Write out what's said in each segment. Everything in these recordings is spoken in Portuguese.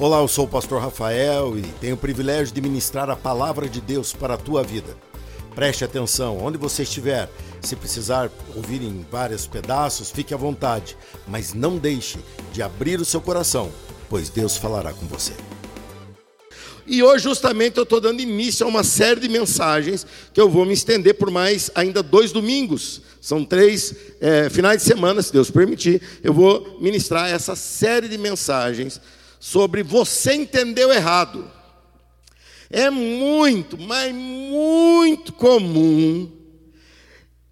Olá, eu sou o pastor Rafael e tenho o privilégio de ministrar a palavra de Deus para a tua vida. Preste atenção, onde você estiver, se precisar ouvir em vários pedaços, fique à vontade, mas não deixe de abrir o seu coração, pois Deus falará com você. E hoje, justamente, eu estou dando início a uma série de mensagens que eu vou me estender por mais ainda dois domingos. São três é, finais de semana, se Deus permitir. Eu vou ministrar essa série de mensagens sobre você entendeu errado. É muito, mas muito comum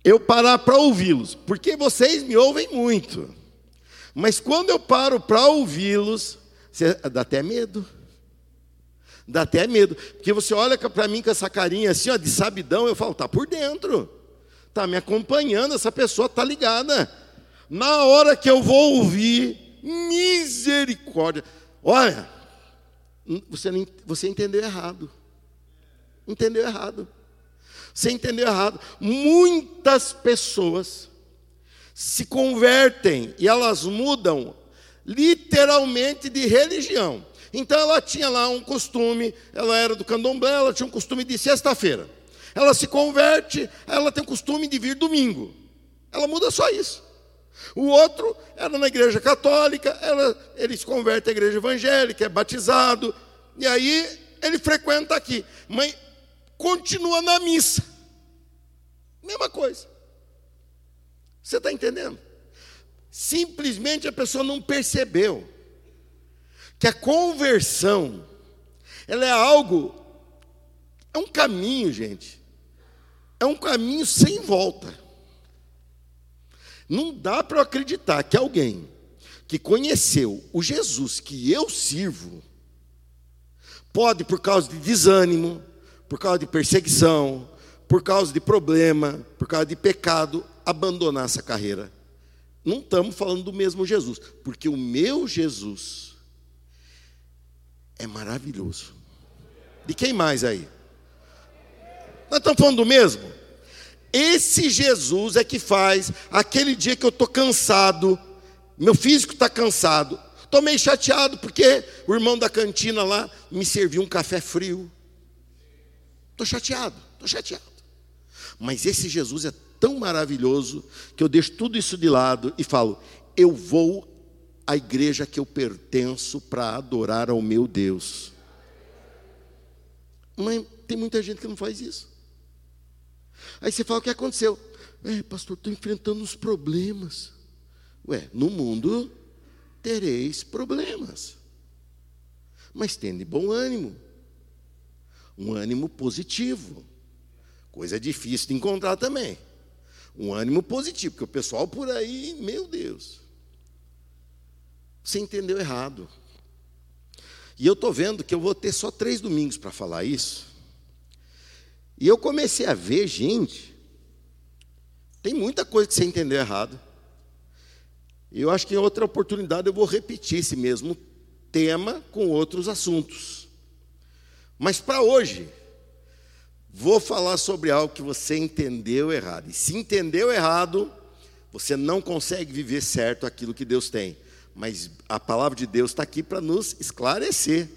eu parar para ouvi-los, porque vocês me ouvem muito. Mas quando eu paro para ouvi-los, dá até medo. Dá até medo, porque você olha para mim com essa carinha assim, ó, de sabidão, eu falo, tá por dentro. Tá me acompanhando, essa pessoa tá ligada. Na hora que eu vou ouvir, misericórdia. Olha, você, não, você entendeu errado. Entendeu errado. Você entendeu errado. Muitas pessoas se convertem e elas mudam literalmente de religião. Então ela tinha lá um costume, ela era do candomblé, ela tinha um costume de sexta-feira. Ela se converte, ela tem o costume de vir domingo. Ela muda só isso. O outro era na igreja católica, ela, ele se converte à igreja evangélica, é batizado, e aí ele frequenta aqui, mas continua na missa. Mesma coisa. Você está entendendo? Simplesmente a pessoa não percebeu que a conversão, ela é algo, é um caminho, gente, é um caminho sem volta. Não dá para acreditar que alguém que conheceu o Jesus que eu sirvo, pode, por causa de desânimo, por causa de perseguição, por causa de problema, por causa de pecado, abandonar essa carreira. Não estamos falando do mesmo Jesus, porque o meu Jesus é maravilhoso. De quem mais aí? Nós estamos falando do mesmo? Esse Jesus é que faz aquele dia que eu estou cansado, meu físico está cansado, estou meio chateado porque o irmão da cantina lá me serviu um café frio. Estou chateado, estou chateado. Mas esse Jesus é tão maravilhoso que eu deixo tudo isso de lado e falo: eu vou à igreja que eu pertenço para adorar ao meu Deus. Mas tem muita gente que não faz isso. Aí você fala: o que aconteceu? É, pastor, estou enfrentando uns problemas. Ué, no mundo tereis problemas. Mas tende bom ânimo. Um ânimo positivo. Coisa difícil de encontrar também. Um ânimo positivo, porque o pessoal por aí, meu Deus. Você entendeu errado. E eu estou vendo que eu vou ter só três domingos para falar isso. E eu comecei a ver, gente, tem muita coisa que você entendeu errado. E eu acho que em outra oportunidade eu vou repetir esse mesmo tema com outros assuntos. Mas para hoje, vou falar sobre algo que você entendeu errado. E se entendeu errado, você não consegue viver certo aquilo que Deus tem. Mas a palavra de Deus está aqui para nos esclarecer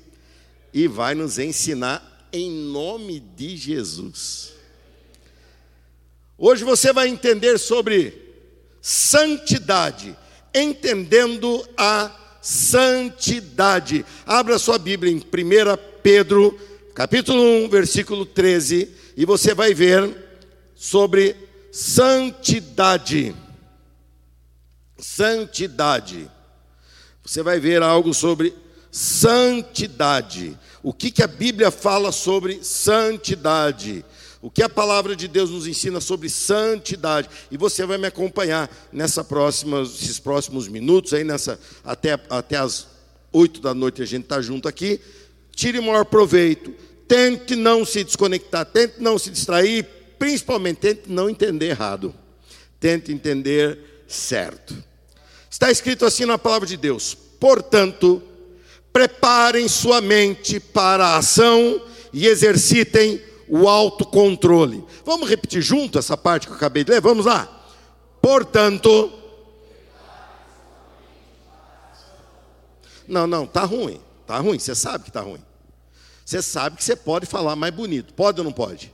e vai nos ensinar em nome de Jesus. Hoje você vai entender sobre santidade, entendendo a santidade. Abra sua Bíblia em 1 Pedro, capítulo 1, versículo 13, e você vai ver sobre santidade. Santidade. Você vai ver algo sobre santidade. O que, que a Bíblia fala sobre santidade? O que a palavra de Deus nos ensina sobre santidade? E você vai me acompanhar nessa próxima, esses próximos minutos, aí nessa, até, até as oito da noite a gente está junto aqui. Tire o maior proveito. Tente não se desconectar, tente não se distrair, principalmente tente não entender errado. Tente entender certo. Está escrito assim na palavra de Deus: portanto, preparem sua mente para a ação e exercitem o autocontrole. Vamos repetir junto essa parte que eu acabei de ler? Vamos lá. Portanto. Não, não, tá ruim. Tá ruim, você sabe que tá ruim. Você sabe que você pode falar mais bonito. Pode ou não pode?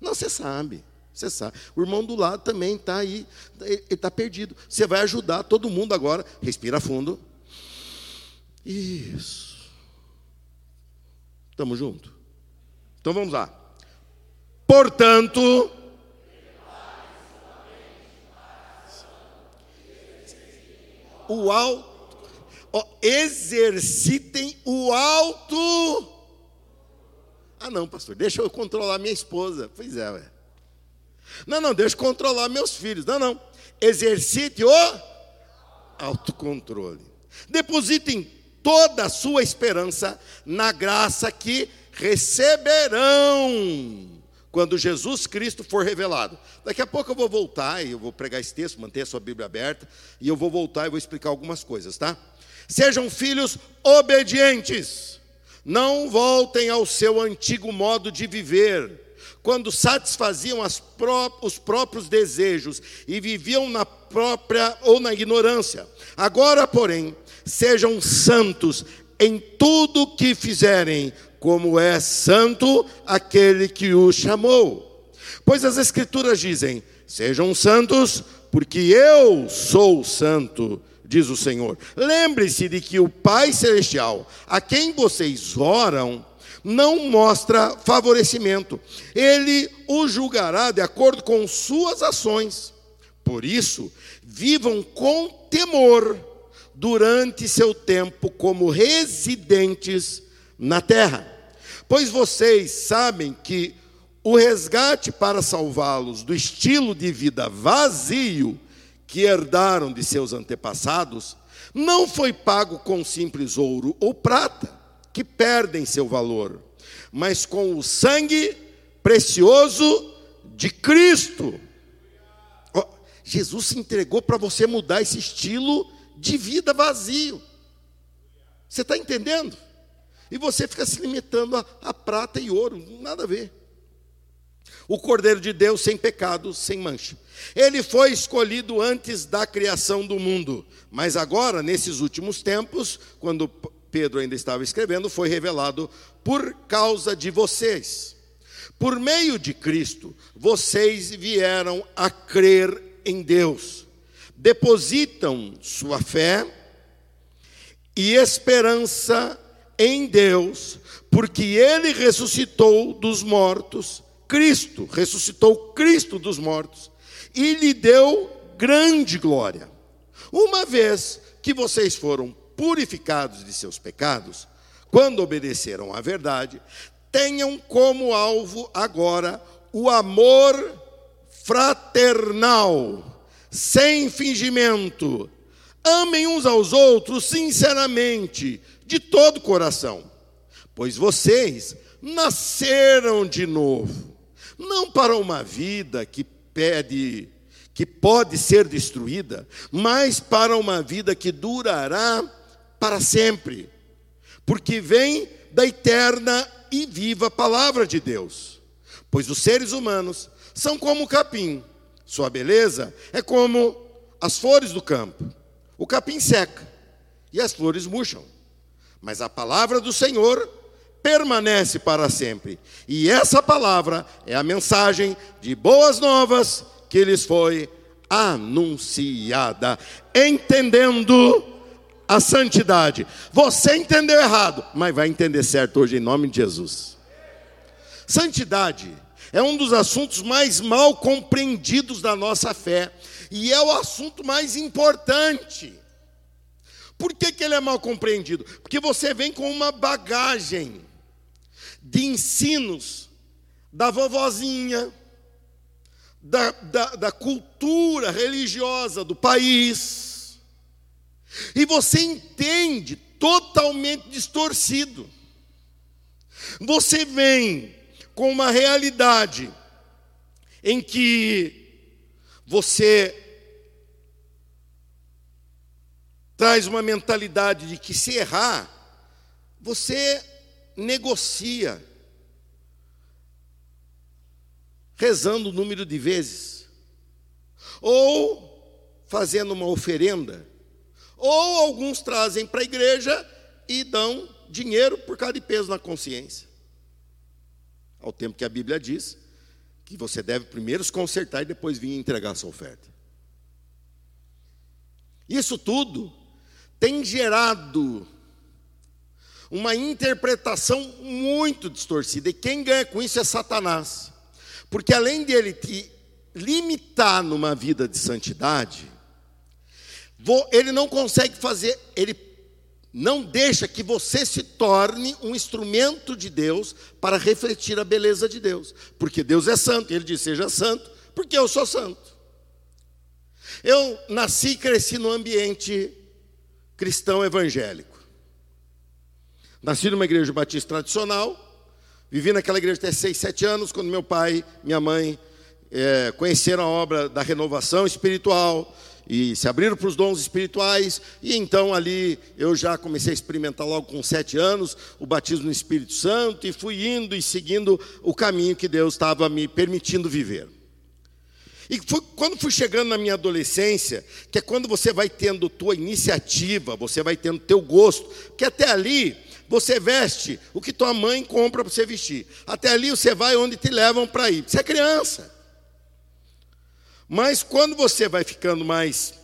Não, você sabe. Você sabe. O irmão do lado também está aí, ele está perdido. Você vai ajudar todo mundo agora. Respira fundo. Isso. Estamos juntos? Então vamos lá. Portanto. O alto. Exercitem o alto. Ah, não, pastor, deixa eu controlar minha esposa. Pois é, ué. Não, não, deixa eu controlar meus filhos. Não, não. Exercite o autocontrole. Depositem toda a sua esperança na graça que receberão quando Jesus Cristo for revelado. Daqui a pouco eu vou voltar e eu vou pregar esse texto, manter a sua Bíblia aberta, e eu vou voltar e vou explicar algumas coisas, tá? Sejam filhos obedientes. Não voltem ao seu antigo modo de viver quando satisfaziam pró os próprios desejos e viviam na própria ou na ignorância. Agora, porém, sejam santos em tudo que fizerem, como é santo aquele que o chamou. Pois as Escrituras dizem: sejam santos, porque eu sou santo, diz o Senhor. Lembre-se de que o Pai Celestial, a quem vocês oram, não mostra favorecimento. Ele o julgará de acordo com suas ações. Por isso, vivam com temor durante seu tempo como residentes na terra. Pois vocês sabem que o resgate para salvá-los do estilo de vida vazio que herdaram de seus antepassados não foi pago com simples ouro ou prata que perdem seu valor, mas com o sangue precioso de Cristo. Jesus se entregou para você mudar esse estilo de vida vazio. Você está entendendo? E você fica se limitando a, a prata e ouro, nada a ver. O Cordeiro de Deus sem pecado, sem mancha. Ele foi escolhido antes da criação do mundo, mas agora, nesses últimos tempos, quando Pedro ainda estava escrevendo, foi revelado por causa de vocês. Por meio de Cristo, vocês vieram a crer em Deus. Depositam sua fé e esperança em Deus, porque ele ressuscitou dos mortos, Cristo, ressuscitou Cristo dos mortos e lhe deu grande glória. Uma vez que vocês foram purificados de seus pecados, quando obedeceram à verdade, tenham como alvo agora o amor fraternal, sem fingimento. Amem uns aos outros sinceramente, de todo o coração, pois vocês nasceram de novo, não para uma vida que pede que pode ser destruída, mas para uma vida que durará para sempre, porque vem da eterna e viva palavra de Deus. Pois os seres humanos são como o capim, sua beleza é como as flores do campo. O capim seca e as flores murcham, mas a palavra do Senhor permanece para sempre. E essa palavra é a mensagem de boas novas que lhes foi anunciada, entendendo a santidade. Você entendeu errado, mas vai entender certo hoje em nome de Jesus. Santidade é um dos assuntos mais mal compreendidos da nossa fé e é o assunto mais importante. Por que, que ele é mal compreendido? Porque você vem com uma bagagem de ensinos da vovozinha, da, da, da cultura religiosa do país, e você entende totalmente distorcido. Você vem com uma realidade em que você traz uma mentalidade de que se errar, você negocia, rezando o número de vezes, ou fazendo uma oferenda ou alguns trazem para a igreja e dão dinheiro por causa de peso na consciência. Ao tempo que a Bíblia diz que você deve primeiro se consertar e depois vir entregar a sua oferta. Isso tudo tem gerado uma interpretação muito distorcida, e quem ganha com isso é Satanás. Porque além de ele te limitar numa vida de santidade, ele não consegue fazer, ele não deixa que você se torne um instrumento de Deus para refletir a beleza de Deus, porque Deus é santo, ele diz: seja santo, porque eu sou santo. Eu nasci e cresci no ambiente cristão evangélico. Nasci numa igreja batista tradicional, vivi naquela igreja até 6, 7 anos, quando meu pai, minha mãe é, conheceram a obra da renovação espiritual, e se abriram para os dons espirituais, e então ali eu já comecei a experimentar logo com sete anos o batismo no Espírito Santo, e fui indo e seguindo o caminho que Deus estava me permitindo viver. E foi, quando fui chegando na minha adolescência, que é quando você vai tendo tua iniciativa, você vai tendo teu gosto, que até ali você veste o que tua mãe compra para você vestir. Até ali você vai onde te levam para ir. Você é criança. Mas quando você vai ficando mais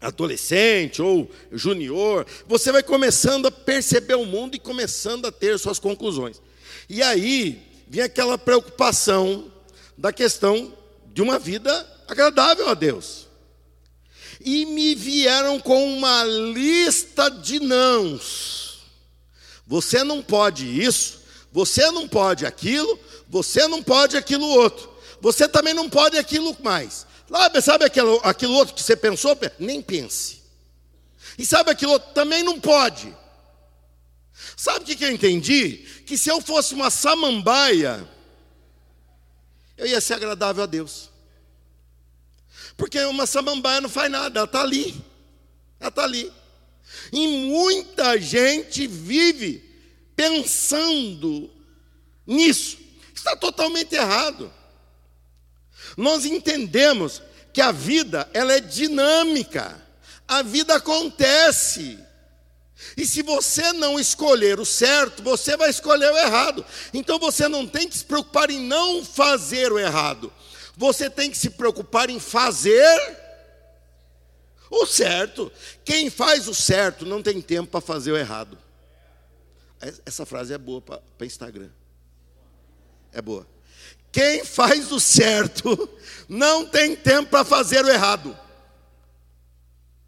adolescente ou junior, você vai começando a perceber o mundo e começando a ter suas conclusões. E aí vem aquela preocupação da questão de uma vida agradável a Deus. E me vieram com uma lista de nãos. Você não pode isso, você não pode aquilo, você não pode aquilo outro você também não pode aquilo mais. Sabe aquilo, aquilo outro que você pensou? Nem pense. E sabe aquilo outro? Também não pode. Sabe o que eu entendi? Que se eu fosse uma samambaia, eu ia ser agradável a Deus. Porque uma samambaia não faz nada, ela está ali. Ela está ali. E muita gente vive pensando nisso. Está totalmente errado. Nós entendemos que a vida ela é dinâmica. A vida acontece. E se você não escolher o certo, você vai escolher o errado. Então você não tem que se preocupar em não fazer o errado. Você tem que se preocupar em fazer o certo. Quem faz o certo não tem tempo para fazer o errado. Essa frase é boa para Instagram. É boa. Quem faz o certo não tem tempo para fazer o errado.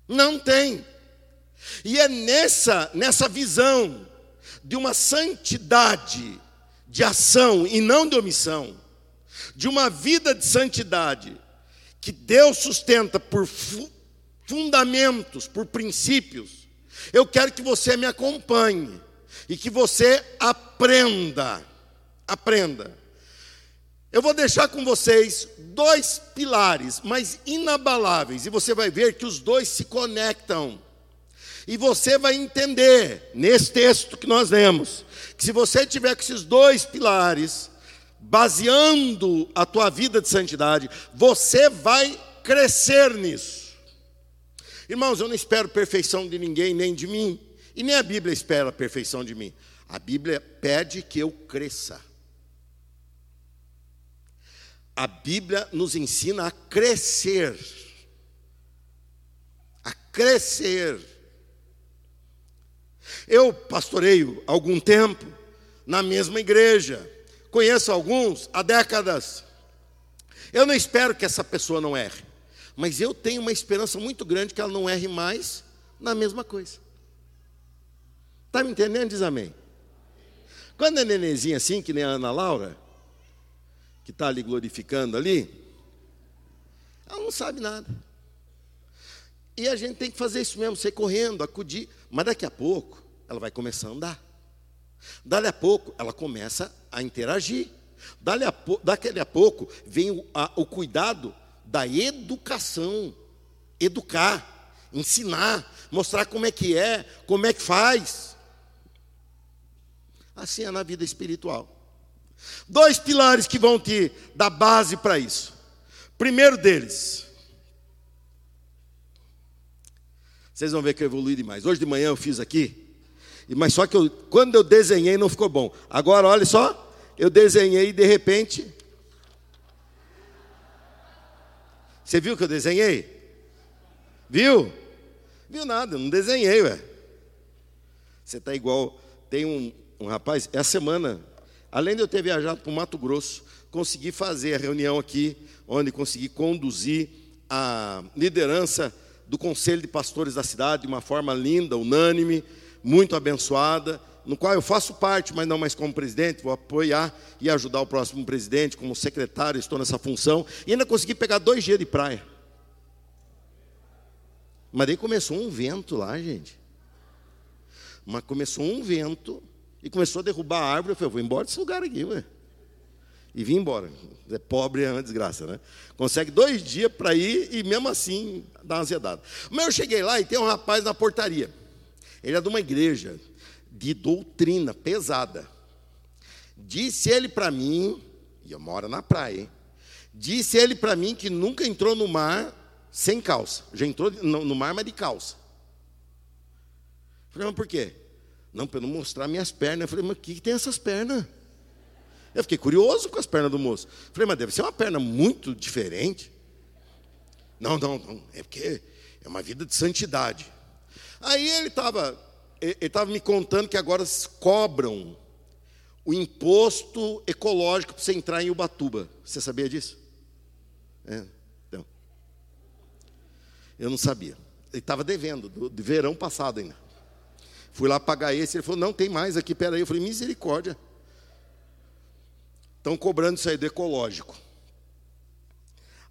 Não tem. E é nessa, nessa visão de uma santidade de ação e não de omissão, de uma vida de santidade que Deus sustenta por fu fundamentos, por princípios. Eu quero que você me acompanhe e que você aprenda, aprenda eu vou deixar com vocês dois pilares, mas inabaláveis, e você vai ver que os dois se conectam. E você vai entender, nesse texto que nós lemos, que se você tiver com esses dois pilares, baseando a tua vida de santidade, você vai crescer nisso. Irmãos, eu não espero perfeição de ninguém, nem de mim, e nem a Bíblia espera a perfeição de mim. A Bíblia pede que eu cresça. A Bíblia nos ensina a crescer. A crescer. Eu pastoreio algum tempo na mesma igreja. Conheço alguns há décadas. Eu não espero que essa pessoa não erre, mas eu tenho uma esperança muito grande que ela não erre mais na mesma coisa. Está me entendendo? Diz amém. Quando é nenenzinha assim, que nem a Ana Laura, que está ali glorificando ali, ela não sabe nada. E a gente tem que fazer isso mesmo, ser correndo, acudir. Mas daqui a pouco ela vai começar a andar. Dali a pouco ela começa a interagir. Dali a, daqui a pouco vem o, a, o cuidado da educação. Educar, ensinar, mostrar como é que é, como é que faz. Assim é na vida espiritual. Dois pilares que vão te dar base para isso. Primeiro deles, vocês vão ver que eu evolui demais. Hoje de manhã eu fiz aqui, Mas só que eu, quando eu desenhei não ficou bom. Agora, olha só, eu desenhei e de repente. Você viu que eu desenhei? Viu? Viu nada, não desenhei, ué. Você está igual. Tem um, um rapaz, essa semana, além de eu ter viajado para o Mato Grosso, consegui fazer a reunião aqui, onde consegui conduzir a liderança do Conselho de Pastores da cidade de uma forma linda, unânime, muito abençoada, no qual eu faço parte, mas não mais como presidente, vou apoiar e ajudar o próximo presidente, como secretário, estou nessa função, e ainda consegui pegar dois dias de praia. Mas daí começou um vento lá, gente. Mas começou um vento e começou a derrubar a árvore. Eu falei, eu vou embora desse lugar aqui, ué. E vim embora. É pobre é uma desgraça, né? Consegue dois dias para ir e mesmo assim dá uma ansiedade. Mas eu cheguei lá e tem um rapaz na portaria. Ele é de uma igreja de doutrina pesada. Disse ele para mim, e eu moro na praia, hein? disse ele para mim que nunca entrou no mar sem calça. Já entrou no mar, mas de calça. Falei, mas por quê? Não, para não mostrar minhas pernas. Eu falei, mas o que, que tem essas pernas? Eu fiquei curioso com as pernas do moço. Falei, mas deve ser uma perna muito diferente. Não, não, não. É porque é uma vida de santidade. Aí ele estava ele estava me contando que agora cobram o imposto ecológico para você entrar em Ubatuba. Você sabia disso? É, então. Eu não sabia. Ele estava devendo, do, de verão passado ainda. Fui lá pagar esse, ele falou, não, tem mais aqui, peraí. Eu falei, misericórdia. Estão cobrando isso aí do ecológico.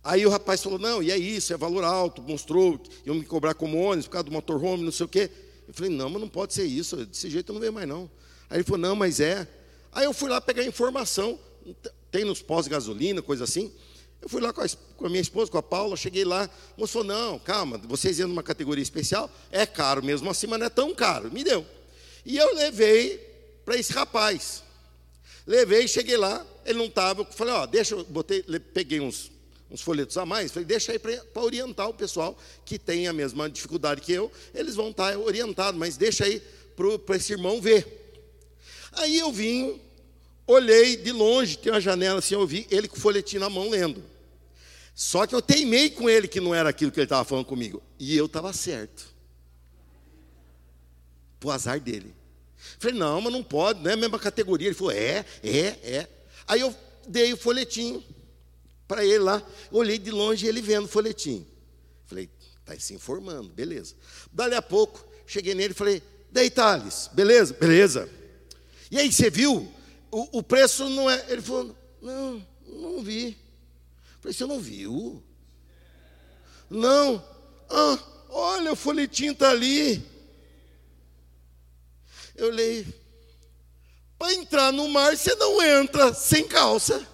Aí o rapaz falou, não, e é isso, é valor alto, mostrou, iam me cobrar como ônibus, por causa do motorhome, não sei o quê. Eu falei, não, mas não pode ser isso, desse jeito eu não vejo mais não. Aí ele falou, não, mas é. Aí eu fui lá pegar informação, tem nos pós-gasolina, coisa assim. Eu fui lá com a, com a, minha esposa, com a Paula, cheguei lá, o moço falou, não, calma, vocês iam numa categoria especial, é caro mesmo assim, mas não é tão caro. Me deu. E eu levei para esse rapaz. Levei, cheguei lá, ele não estava, falei, ó, deixa, eu botei, peguei uns, uns folhetos a mais, falei, deixa aí para orientar o pessoal que tem a mesma dificuldade que eu, eles vão estar tá orientados, mas deixa aí para esse irmão ver. Aí eu vim, olhei de longe, tem uma janela assim, eu vi ele com o folhetinho na mão lendo. Só que eu teimei com ele que não era aquilo que ele estava falando comigo. E eu estava certo. Pro azar dele. Falei, não, mas não pode, não é a mesma categoria. Ele falou, é, é, é. Aí eu dei o folhetinho para ele lá. Olhei de longe ele vendo o folhetinho. Falei, está se informando, beleza. Dali a pouco, cheguei nele e falei, daí Thales, beleza? Beleza. E aí, você viu? O, o preço não é. Ele falou, não, não vi. Falei, você não viu? Não. Ah, olha, o folhetinho está ali. Eu leio. Para entrar no mar, você não entra sem calça.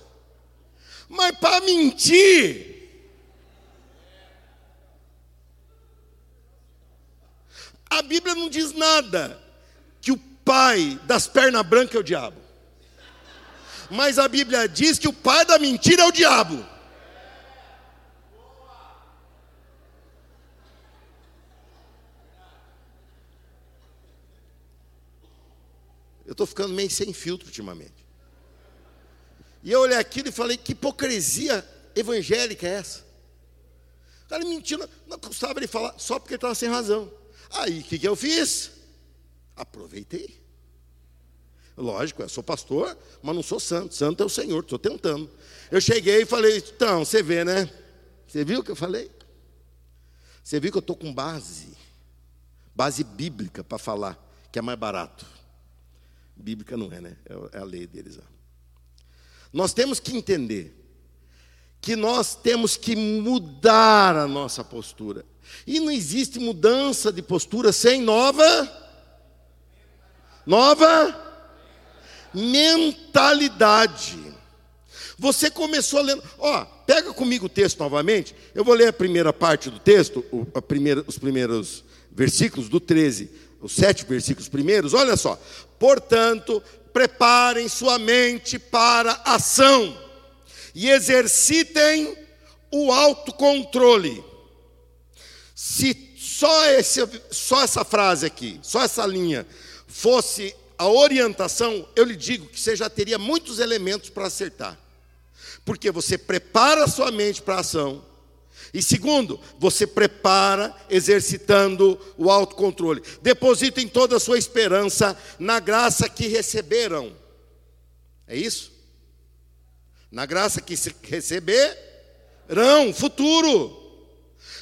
Mas para mentir, a Bíblia não diz nada que o pai das pernas brancas é o diabo. Mas a Bíblia diz que o pai da mentira é o diabo. Ficando meio sem filtro ultimamente. E eu olhei aquilo e falei: que hipocrisia evangélica é essa? O cara mentindo, não custava ele falar só porque ele estava sem razão. Aí o que, que eu fiz? Aproveitei. Lógico, eu sou pastor, mas não sou santo. Santo é o Senhor, estou tentando. Eu cheguei e falei: então, você vê, né? Você viu o que eu falei? Você viu que eu estou com base, base bíblica para falar, que é mais barato. Bíblica não é, né? É, é a lei deles. Ó. Nós temos que entender que nós temos que mudar a nossa postura. E não existe mudança de postura sem nova nova mentalidade. Você começou lendo, ó, pega comigo o texto novamente. Eu vou ler a primeira parte do texto, primeira, os primeiros versículos do 13 os sete versículos primeiros, olha só. Portanto, preparem sua mente para a ação e exercitem o autocontrole. Se só, esse, só essa frase aqui, só essa linha, fosse a orientação, eu lhe digo que você já teria muitos elementos para acertar. Porque você prepara a sua mente para a ação. E segundo, você prepara exercitando o autocontrole. Depositem toda a sua esperança na graça que receberam. É isso? Na graça que receberão, futuro.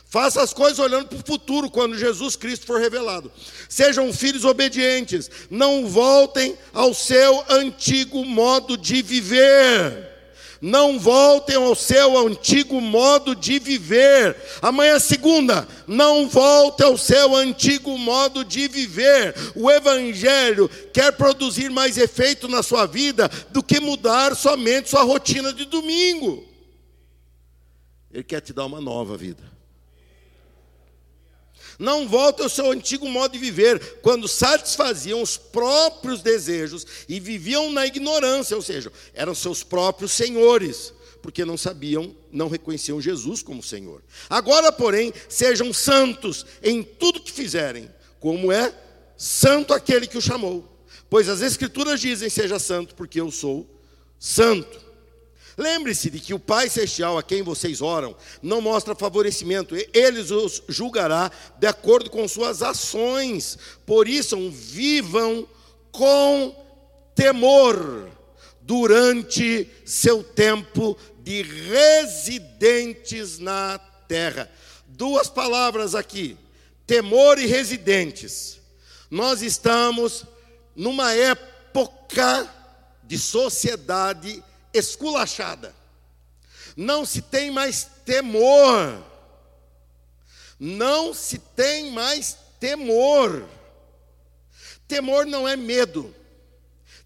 Faça as coisas olhando para o futuro, quando Jesus Cristo for revelado. Sejam filhos obedientes, não voltem ao seu antigo modo de viver. Não voltem ao seu antigo modo de viver. Amanhã é segunda, não volte ao seu antigo modo de viver. O Evangelho quer produzir mais efeito na sua vida do que mudar somente sua rotina de domingo. Ele quer te dar uma nova vida. Não volte ao seu antigo modo de viver, quando satisfaziam os próprios desejos e viviam na ignorância, ou seja, eram seus próprios senhores, porque não sabiam, não reconheciam Jesus como Senhor. Agora, porém, sejam santos em tudo que fizerem, como é santo aquele que o chamou. Pois as Escrituras dizem: Seja santo, porque eu sou santo. Lembre-se de que o Pai Celestial a quem vocês oram não mostra favorecimento, ele os julgará de acordo com suas ações. Por isso, vivam com temor durante seu tempo de residentes na terra. Duas palavras aqui: temor e residentes. Nós estamos numa época de sociedade esculachada. Não se tem mais temor. Não se tem mais temor. Temor não é medo.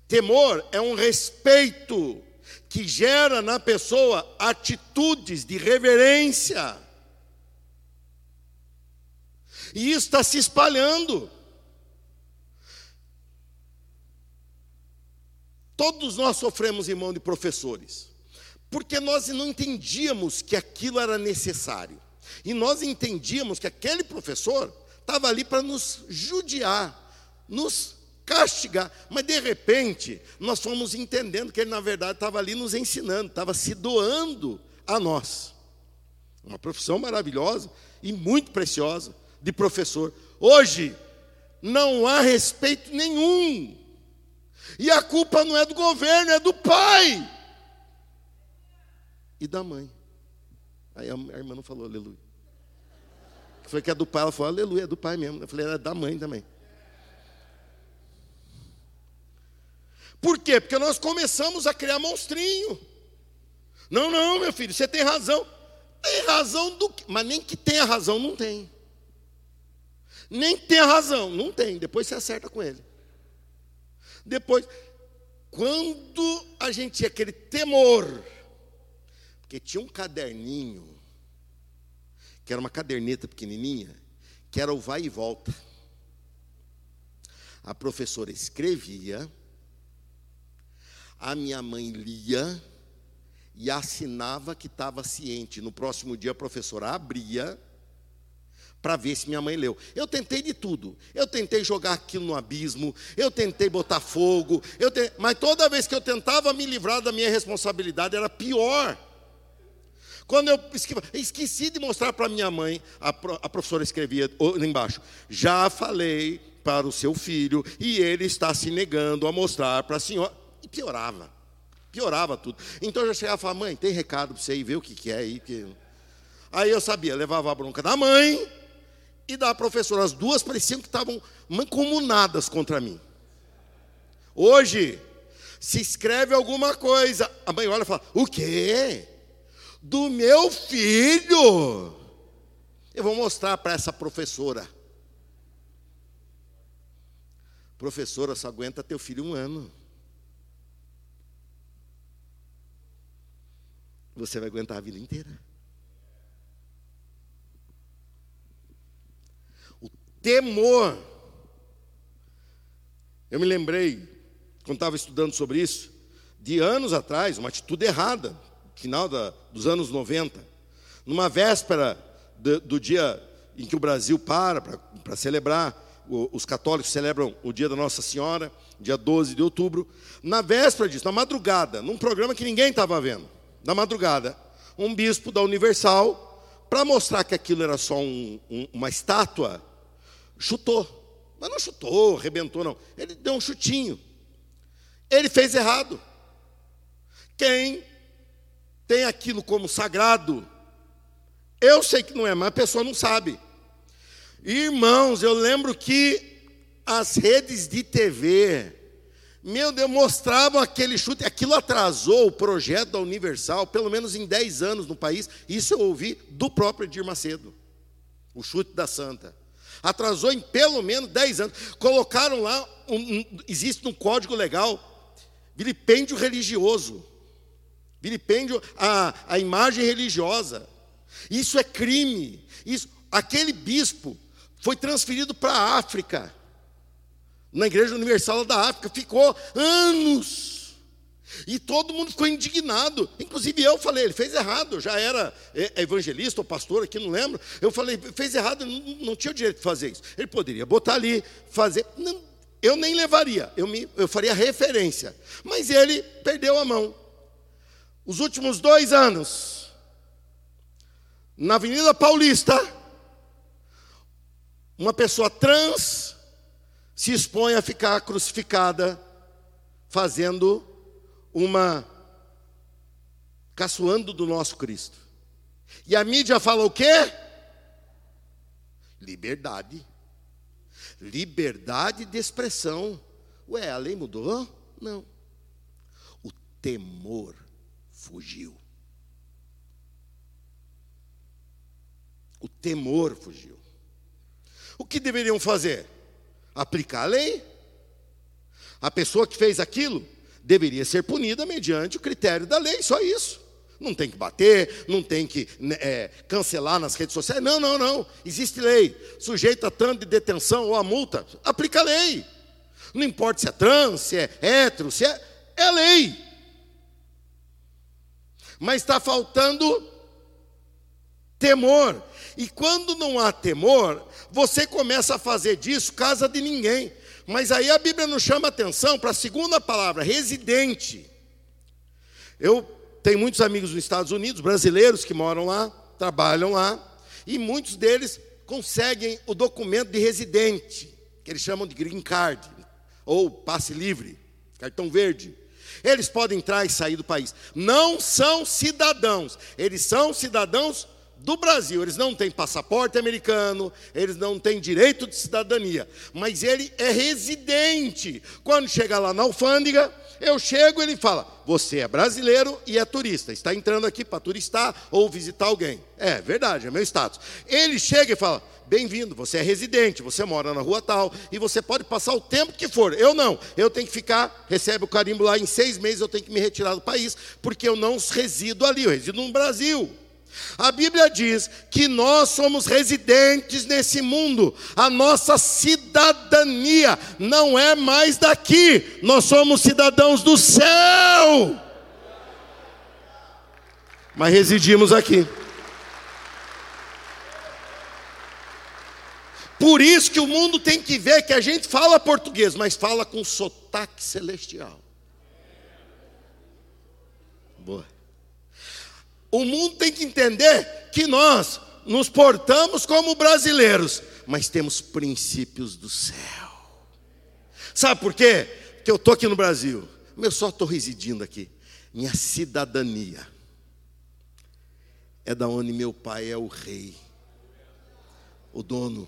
Temor é um respeito que gera na pessoa atitudes de reverência. E isso está se espalhando. Todos nós sofremos em mão de professores, porque nós não entendíamos que aquilo era necessário. E nós entendíamos que aquele professor estava ali para nos judiar, nos castigar. Mas de repente, nós fomos entendendo que ele, na verdade, estava ali nos ensinando, estava se doando a nós. Uma profissão maravilhosa e muito preciosa de professor. Hoje, não há respeito nenhum e a culpa não é do governo, é do pai e da mãe. Aí a irmã não falou aleluia. Foi que é do pai, ela falou aleluia, é do pai mesmo. Eu falei, é da mãe também. Por quê? Porque nós começamos a criar monstrinho. Não, não, meu filho, você tem razão. Tem razão do que? Mas nem que tenha razão, não tem. Nem que tenha razão, não tem. Depois você acerta com ele. Depois, quando a gente tinha aquele temor, porque tinha um caderninho, que era uma caderneta pequenininha, que era o vai e volta. A professora escrevia, a minha mãe lia e assinava que estava ciente. No próximo dia a professora abria para ver se minha mãe leu. Eu tentei de tudo. Eu tentei jogar aquilo no abismo, eu tentei botar fogo, eu te... mas toda vez que eu tentava me livrar da minha responsabilidade era pior. Quando eu esqueci de mostrar para minha mãe, a, professora escrevia embaixo: já falei para o seu filho e ele está se negando a mostrar para a senhora. E piorava, piorava tudo. Então eu já chegava e falava: mãe, tem recado para você ir ver o que, que é aí. Aí eu sabia, levava a bronca da mãe e da professora. As duas pareciam que estavam mancomunadas contra mim. Hoje, se escreve alguma coisa, a mãe olha e fala: O quê? Do meu filho? Eu vou mostrar para essa professora. Professora, só aguenta teu filho um ano. Você vai aguentar a vida inteira. Temor. Eu me lembrei, quando estava estudando sobre isso, de anos atrás, uma atitude errada, final da, dos anos 90, numa véspera do, do dia em que o Brasil para para celebrar os católicos celebram o dia da Nossa Senhora, dia 12 de outubro. Na véspera disso, na madrugada, num programa que ninguém estava vendo, na madrugada, um bispo da Universal, para mostrar que aquilo era só um, um, uma estátua, chutou. Mas não chutou, arrebentou, não. Ele deu um chutinho. Ele fez errado. Quem tem aquilo como sagrado, eu sei que não é, mas a pessoa não sabe. Irmãos, eu lembro que as redes de TV, meu Deus, mostravam aquele chute, aquilo atrasou o projeto da Universal, pelo menos em 10 anos no país. Isso eu ouvi do próprio Edir Macedo, o chute da Santa. Atrasou em pelo menos 10 anos. Colocaram lá, um, um, existe um código legal, vilipêndio religioso, vilipêndio a, a imagem religiosa. Isso é crime. Isso, aquele bispo foi transferido para a África, na Igreja Universal da África, ficou anos. E todo mundo ficou indignado. Inclusive eu falei, ele fez errado. Eu já era evangelista ou pastor aqui, não lembro. Eu falei, fez errado, não, não tinha o direito de fazer isso. Ele poderia botar ali, fazer. Não, eu nem levaria, eu, me, eu faria referência. Mas ele perdeu a mão. Os últimos dois anos, na Avenida Paulista, uma pessoa trans se expõe a ficar crucificada, fazendo uma caçoando do nosso Cristo. E a mídia fala o quê? Liberdade. Liberdade de expressão. Ué, a lei mudou? Não. O temor fugiu. O temor fugiu. O que deveriam fazer? Aplicar a lei. A pessoa que fez aquilo deveria ser punida mediante o critério da lei, só isso. Não tem que bater, não tem que né, é, cancelar nas redes sociais. Não, não, não. Existe lei. Sujeito a tanto de detenção ou a multa, aplica a lei. Não importa se é trans, se é hétero, se é. É lei. Mas está faltando temor. E quando não há temor, você começa a fazer disso casa de ninguém. Mas aí a Bíblia nos chama atenção para a segunda palavra, residente. Eu tenho muitos amigos nos Estados Unidos, brasileiros que moram lá, trabalham lá, e muitos deles conseguem o documento de residente, que eles chamam de green card, ou passe livre, cartão verde. Eles podem entrar e sair do país. Não são cidadãos, eles são cidadãos do Brasil. Eles não têm passaporte americano, eles não têm direito de cidadania, mas ele é residente. Quando chega lá na alfândega, eu chego e ele fala: Você é brasileiro e é turista, está entrando aqui para turistar ou visitar alguém. É verdade, é meu status. Ele chega e fala: Bem-vindo, você é residente, você mora na rua tal e você pode passar o tempo que for. Eu não, eu tenho que ficar, recebe o carimbo lá em seis meses, eu tenho que me retirar do país, porque eu não resido ali, eu resido no Brasil. A Bíblia diz que nós somos residentes nesse mundo, a nossa cidadania não é mais daqui, nós somos cidadãos do céu, mas residimos aqui. Por isso que o mundo tem que ver que a gente fala português, mas fala com sotaque celestial. Boa. O mundo tem que entender que nós nos portamos como brasileiros, mas temos princípios do céu. Sabe por quê? Porque eu estou aqui no Brasil, eu só estou residindo aqui. Minha cidadania é da onde meu pai é o rei, o dono,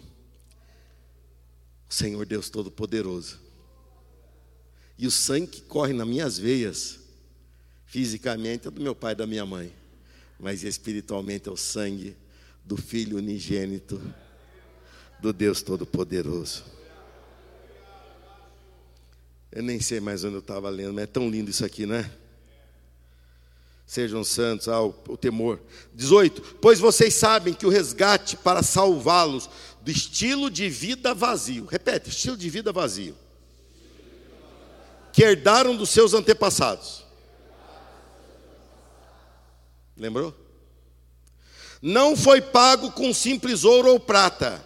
o Senhor Deus Todo-Poderoso. E o sangue que corre nas minhas veias, fisicamente, é do meu pai e da minha mãe mas espiritualmente é o sangue do Filho unigênito do Deus Todo-Poderoso. Eu nem sei mais onde eu estava lendo, mas é tão lindo isso aqui, né? Sejam santos, ah, o, o temor. 18. Pois vocês sabem que o resgate para salvá-los do estilo de vida vazio. Repete, estilo de vida vazio. Que herdaram dos seus antepassados Lembrou? Não foi pago com simples ouro ou prata,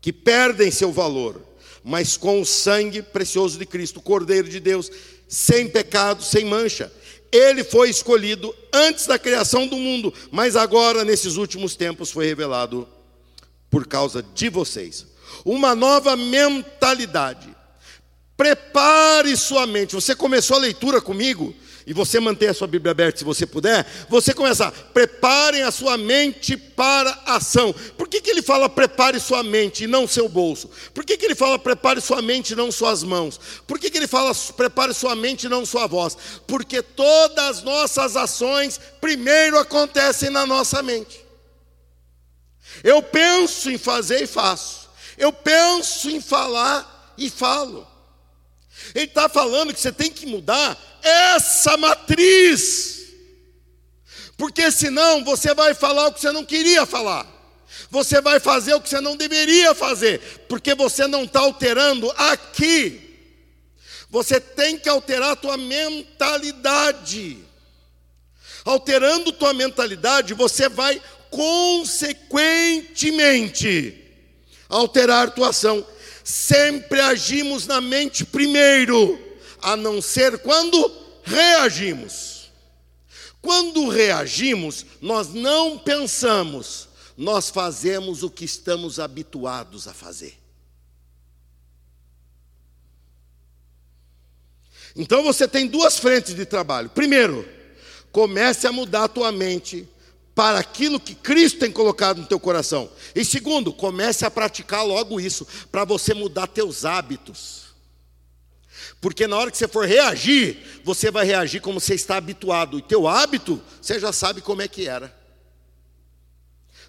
que perdem seu valor, mas com o sangue precioso de Cristo, Cordeiro de Deus, sem pecado, sem mancha. Ele foi escolhido antes da criação do mundo, mas agora, nesses últimos tempos, foi revelado por causa de vocês. Uma nova mentalidade. Prepare sua mente. Você começou a leitura comigo? E você manter a sua Bíblia aberta se você puder, você começar, preparem a sua mente para a ação. Por que, que ele fala prepare sua mente e não seu bolso? Por que, que ele fala prepare sua mente e não suas mãos? Por que, que ele fala prepare sua mente e não sua voz? Porque todas as nossas ações primeiro acontecem na nossa mente. Eu penso em fazer e faço. Eu penso em falar e falo. Ele está falando que você tem que mudar essa matriz, porque senão você vai falar o que você não queria falar, você vai fazer o que você não deveria fazer, porque você não está alterando aqui. Você tem que alterar a tua mentalidade. Alterando tua mentalidade, você vai consequentemente alterar tua ação. Sempre agimos na mente primeiro a não ser quando reagimos. Quando reagimos, nós não pensamos, nós fazemos o que estamos habituados a fazer. Então você tem duas frentes de trabalho. Primeiro, comece a mudar a tua mente para aquilo que Cristo tem colocado no teu coração. E segundo, comece a praticar logo isso, para você mudar teus hábitos. Porque na hora que você for reagir, você vai reagir como você está habituado. E teu hábito, você já sabe como é que era.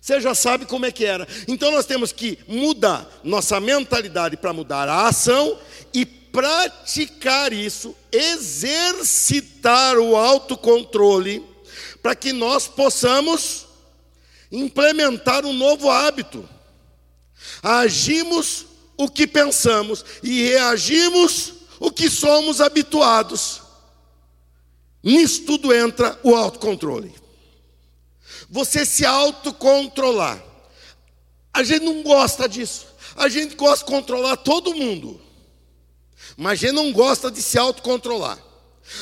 Você já sabe como é que era. Então nós temos que mudar nossa mentalidade para mudar a ação e praticar isso, exercitar o autocontrole, para que nós possamos implementar um novo hábito. Agimos o que pensamos e reagimos o que somos habituados. Nisso tudo entra o autocontrole. Você se autocontrolar. A gente não gosta disso. A gente gosta de controlar todo mundo. Mas a gente não gosta de se autocontrolar.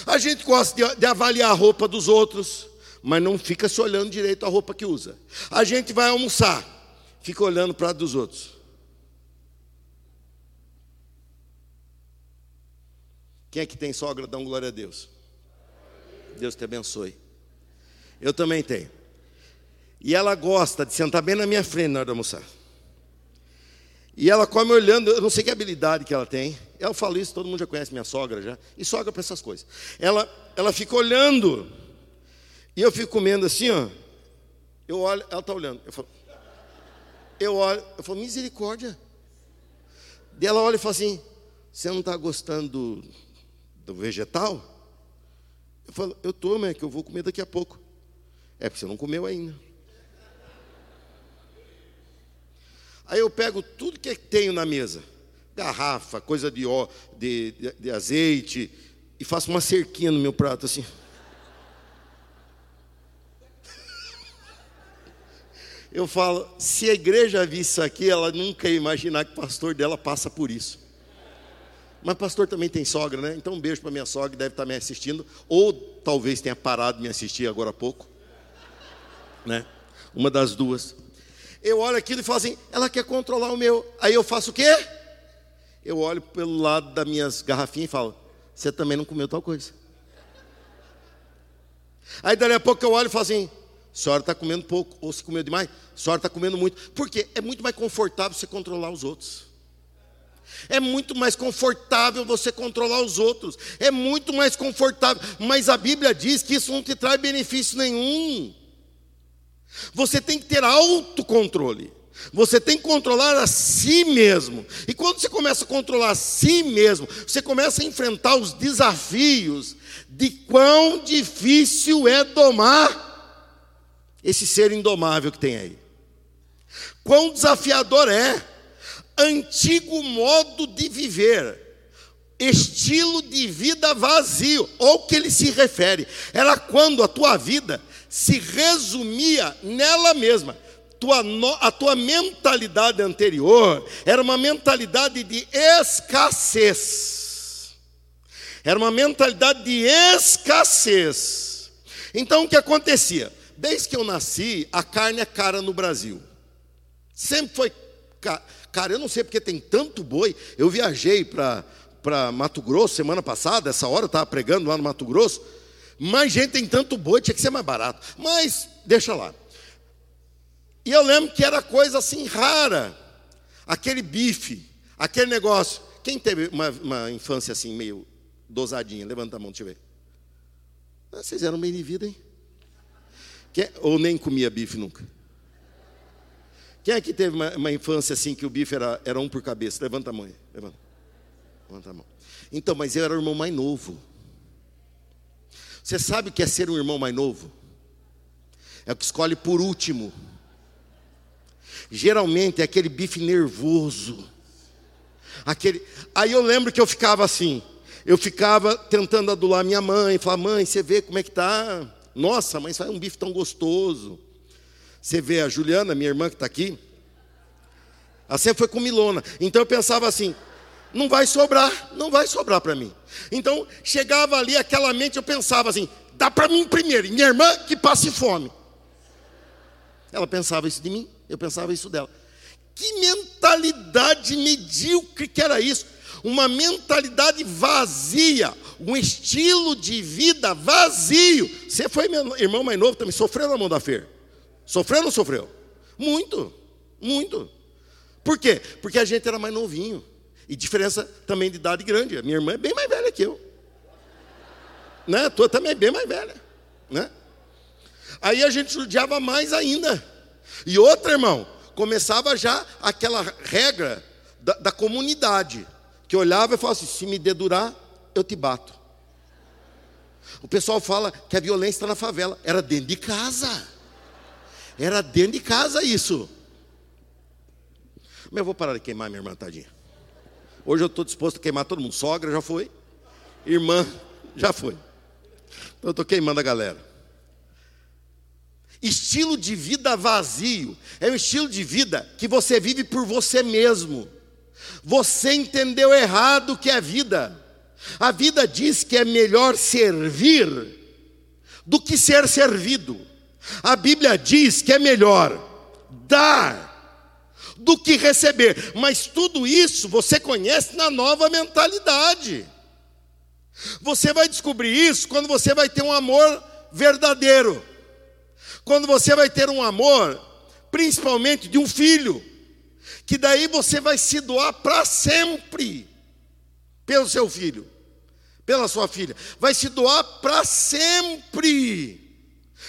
A gente gosta de, de avaliar a roupa dos outros, mas não fica se olhando direito a roupa que usa. A gente vai almoçar, fica olhando para dos outros. Quem é que tem sogra? Dá um glória a Deus. Deus te abençoe. Eu também tenho. E ela gosta de sentar bem na minha frente na hora de almoçar. E ela come olhando, eu não sei que habilidade que ela tem. Eu falo isso, todo mundo já conhece minha sogra já. E sogra para essas coisas. Ela, ela fica olhando. E eu fico comendo assim, ó. Eu olho, ela está olhando. Eu falo, eu olho, eu falo, misericórdia. E ela olha e fala assim: você não está gostando do vegetal? Eu falo, eu estou, mas é que eu vou comer daqui a pouco. É porque você não comeu ainda. Aí eu pego tudo que tenho na mesa, garrafa, coisa de, ó, de, de, de azeite, e faço uma cerquinha no meu prato assim. Eu falo, se a igreja visse isso aqui, ela nunca ia imaginar que o pastor dela passa por isso. Mas pastor também tem sogra, né? Então um beijo para minha sogra, que deve estar me assistindo, ou talvez tenha parado de me assistir agora há pouco, né? Uma das duas. Eu olho aquilo e falo assim: ela quer controlar o meu. Aí eu faço o quê? Eu olho pelo lado das minhas garrafinhas e falo: você também não comeu tal coisa. Aí dali a pouco eu olho e falo assim: a senhora está comendo pouco, ou se comeu demais, a senhora está comendo muito. Porque é muito mais confortável você controlar os outros. É muito mais confortável você controlar os outros. É muito mais confortável. Mas a Bíblia diz que isso não te traz benefício nenhum. Você tem que ter autocontrole. Você tem que controlar a si mesmo. E quando você começa a controlar a si mesmo, você começa a enfrentar os desafios de quão difícil é domar esse ser indomável que tem aí. Quão desafiador é antigo modo de viver, estilo de vida vazio, ou que ele se refere, era quando a tua vida se resumia nela mesma. tua, a tua mentalidade anterior era uma mentalidade de escassez. Era uma mentalidade de escassez. Então o que acontecia? Desde que eu nasci, a carne é cara no Brasil. Sempre foi cara. Eu não sei porque tem tanto boi. Eu viajei para Mato Grosso semana passada, essa hora eu estava pregando lá no Mato Grosso. Mais gente tem tanto boi, tinha que ser mais barato. Mas, deixa lá. E eu lembro que era coisa assim rara. Aquele bife, aquele negócio. Quem teve uma, uma infância assim, meio dosadinha? Levanta a mão, deixa eu ver. Ah, vocês eram meio de vida, hein? Quem, ou nem comia bife nunca? Quem é que teve uma, uma, infância assim que o bife era, era um por cabeça? Levanta a mão. Levanta. Levanta a mão. Então, mas eu era o irmão mais novo. Você sabe o que é ser um irmão mais novo? É o que escolhe por último. Geralmente é aquele bife nervoso. Aquele. Aí eu lembro que eu ficava assim. Eu ficava tentando adular minha mãe, falar: "Mãe, você vê como é que tá? Nossa, mãe, faz um bife tão gostoso". Você vê a Juliana, minha irmã que está aqui, sempre foi com milona. Então eu pensava assim: não vai sobrar, não vai sobrar para mim. Então chegava ali aquela mente, eu pensava assim: dá para mim primeiro, minha irmã que passe fome. Ela pensava isso de mim, eu pensava isso dela. Que mentalidade medíocre que era isso? Uma mentalidade vazia, um estilo de vida vazio. Você foi meu irmão mais novo também, sofreu na mão da Fer. Sofreu ou não sofreu? Muito, muito. Por quê? Porque a gente era mais novinho. E diferença também de idade grande. A minha irmã é bem mais velha que eu. Né? A tua também é bem mais velha. Né? Aí a gente judiava mais ainda. E outra, irmão, começava já aquela regra da, da comunidade. Que olhava e falava assim: se me dedurar, eu te bato. O pessoal fala que a violência está na favela. Era dentro de casa. Era dentro de casa isso. Mas eu vou parar de queimar minha irmã, tadinha. Hoje eu estou disposto a queimar todo mundo. Sogra já foi. Irmã já foi. Então eu estou queimando a galera. Estilo de vida vazio é um estilo de vida que você vive por você mesmo. Você entendeu errado o que é vida. A vida diz que é melhor servir do que ser servido. A Bíblia diz que é melhor dar do que receber, mas tudo isso você conhece na nova mentalidade. Você vai descobrir isso quando você vai ter um amor verdadeiro, quando você vai ter um amor, principalmente de um filho, que daí você vai se doar para sempre pelo seu filho, pela sua filha, vai se doar para sempre.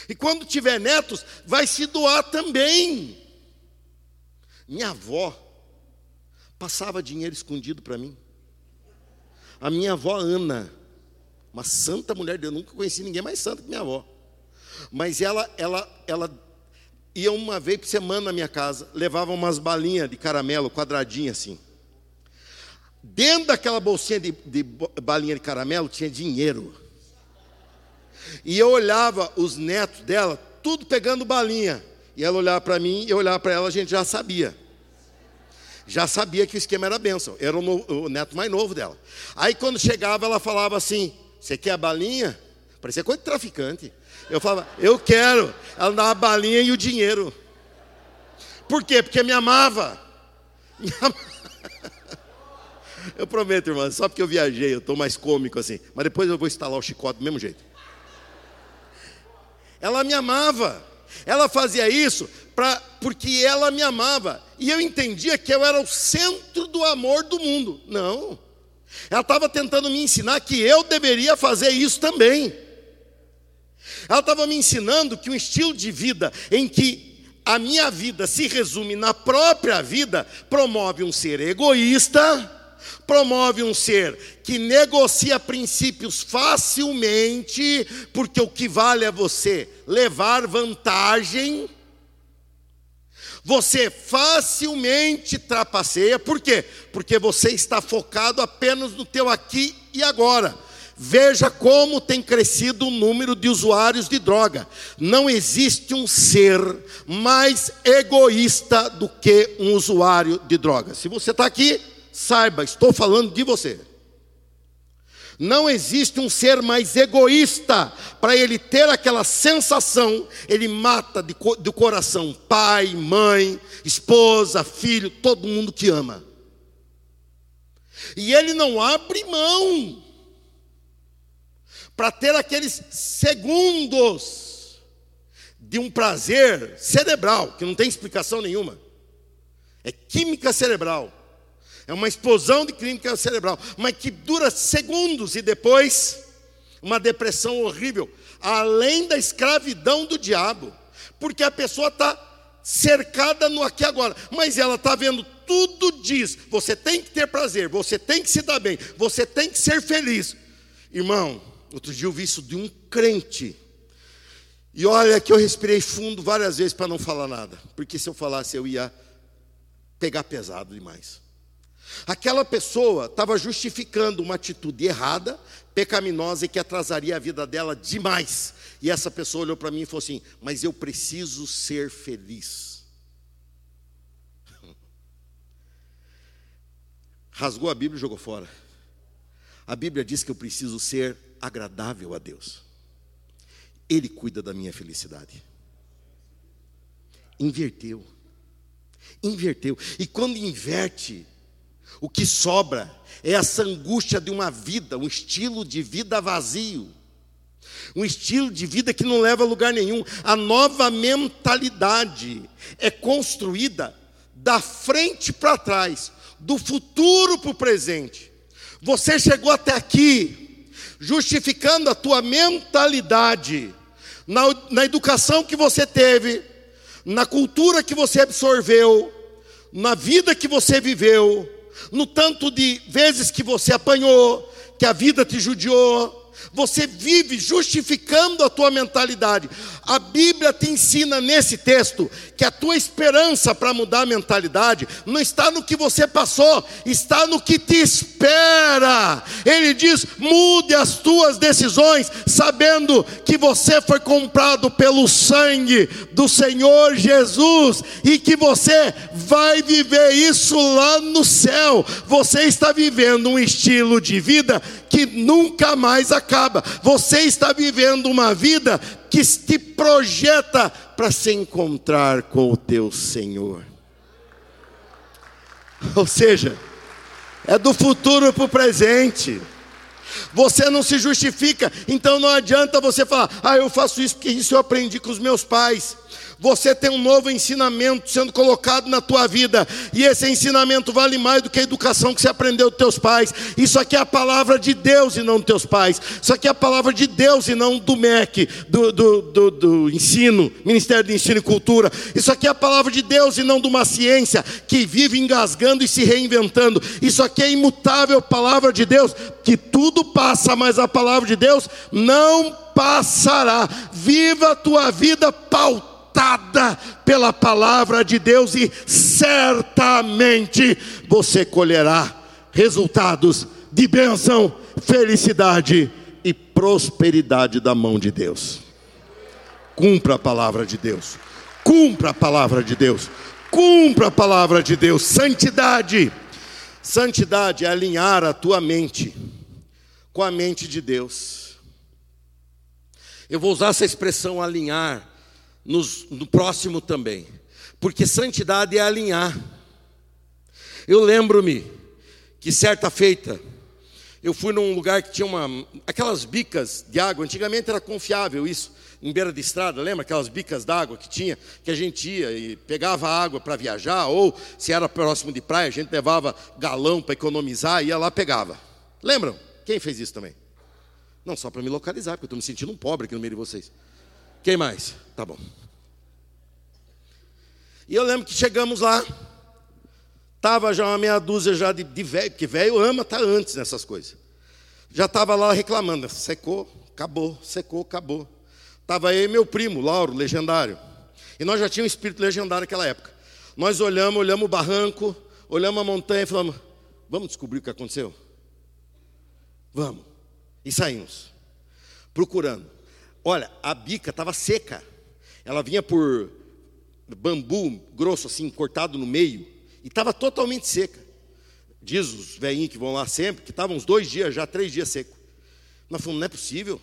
E quando tiver netos, vai se doar também. Minha avó passava dinheiro escondido para mim. A minha avó Ana, uma santa mulher, eu nunca conheci ninguém mais santo que minha avó. Mas ela, ela, ela ia uma vez por semana na minha casa, levava umas balinhas de caramelo, quadradinha assim. Dentro daquela bolsinha de, de balinha de caramelo tinha dinheiro. E eu olhava os netos dela, tudo pegando balinha. E ela olhava para mim, e eu olhava para ela, a gente já sabia. Já sabia que o esquema era bênção. Era o, no, o, neto mais novo dela. Aí quando chegava, ela falava assim: Você quer a balinha? Parecia coisa de traficante. Eu falava: Eu quero. Ela dava a balinha e o dinheiro. Por quê? Porque me amava. Me amava. Eu prometo, irmã, só porque eu viajei, eu estou mais cômico assim. Mas depois eu vou instalar o chicote do mesmo jeito. Ela me amava. Ela fazia isso pra, porque ela me amava. E eu entendia que eu era o centro do amor do mundo. Não. Ela estava tentando me ensinar que eu deveria fazer isso também. Ela estava me ensinando que um estilo de vida em que a minha vida se resume na própria vida promove um ser egoísta promove um ser que negocia princípios facilmente, porque o que vale é você levar vantagem. Você facilmente trapaceia, por quê? Porque você está focado apenas no teu aqui e agora. Veja como tem crescido o número de usuários de droga. Não existe um ser mais egoísta do que um usuário de droga. Se você está aqui, saiba, estou falando de você. Não existe um ser mais egoísta para ele ter aquela sensação, ele mata de, do coração pai, mãe, esposa, filho, todo mundo que ama. E ele não abre mão para ter aqueles segundos de um prazer cerebral, que não tem explicação nenhuma. É química cerebral. É uma explosão de química cerebral, mas que dura segundos e depois uma depressão horrível, além da escravidão do diabo, porque a pessoa está cercada no aqui agora, mas ela está vendo tudo diz: você tem que ter prazer, você tem que se dar bem, você tem que ser feliz. Irmão, Outro dia eu vi isso de um crente. E olha que eu respirei fundo várias vezes para não falar nada, porque se eu falasse eu ia pegar pesado demais. Aquela pessoa estava justificando uma atitude errada, pecaminosa e que atrasaria a vida dela demais. E essa pessoa olhou para mim e falou assim: Mas eu preciso ser feliz. Rasgou a Bíblia e jogou fora. A Bíblia diz que eu preciso ser agradável a Deus. Ele cuida da minha felicidade. Inverteu. Inverteu. E quando inverte, o que sobra é essa angústia de uma vida, um estilo de vida vazio. Um estilo de vida que não leva a lugar nenhum. A nova mentalidade é construída da frente para trás, do futuro para o presente. Você chegou até aqui justificando a tua mentalidade, na, na educação que você teve, na cultura que você absorveu, na vida que você viveu, no tanto de vezes que você apanhou, que a vida te judiou, você vive justificando a tua mentalidade. A Bíblia te ensina nesse texto que a tua esperança para mudar a mentalidade não está no que você passou, está no que te espera. Ele diz: mude as tuas decisões, sabendo que você foi comprado pelo sangue do Senhor Jesus e que você vai viver isso lá no céu. Você está vivendo um estilo de vida que nunca mais acaba. Você está vivendo uma vida que te projeta para se encontrar com o teu Senhor. Ou seja, é do futuro para o presente. Você não se justifica, então não adianta você falar, ah, eu faço isso porque isso eu aprendi com os meus pais. Você tem um novo ensinamento sendo colocado na tua vida, e esse ensinamento vale mais do que a educação que você aprendeu dos teus pais. Isso aqui é a palavra de Deus e não dos teus pais. Isso aqui é a palavra de Deus e não do MEC, do, do, do, do ensino, Ministério de Ensino e Cultura. Isso aqui é a palavra de Deus e não de uma ciência que vive engasgando e se reinventando. Isso aqui é imutável palavra de Deus, que tudo passa, mas a palavra de Deus não passará. Viva a tua vida pautada pautada pela palavra de Deus e certamente você colherá resultados de bênção, felicidade e prosperidade da mão de Deus. Cumpra a palavra de Deus. Cumpra a palavra de Deus. Cumpra a palavra de Deus. Santidade. Santidade é alinhar a tua mente com a mente de Deus. Eu vou usar essa expressão alinhar nos, no próximo também, porque santidade é alinhar. Eu lembro-me que certa feita, eu fui num lugar que tinha uma, aquelas bicas de água, antigamente era confiável isso, em beira de estrada, lembra aquelas bicas d'água que tinha, que a gente ia e pegava água para viajar, ou se era próximo de praia, a gente levava galão para economizar, ia lá pegava. Lembram? Quem fez isso também? Não, só para me localizar, porque eu estou me sentindo um pobre aqui no meio de vocês. Quem mais? Tá bom. E eu lembro que chegamos lá, estava já uma meia dúzia já de, de velho, porque velho ama tá antes nessas coisas. Já estava lá reclamando, secou, acabou, secou, acabou. Estava aí meu primo, Lauro, legendário. E nós já tínhamos um espírito legendário naquela época. Nós olhamos, olhamos o barranco, olhamos a montanha e falamos: vamos descobrir o que aconteceu? Vamos. E saímos, procurando. Olha, a bica estava seca. Ela vinha por bambu grosso, assim, cortado no meio, e estava totalmente seca. Diz os velhinhos que vão lá sempre, que estavam uns dois dias já, três dias seco. Nós falamos, não é possível.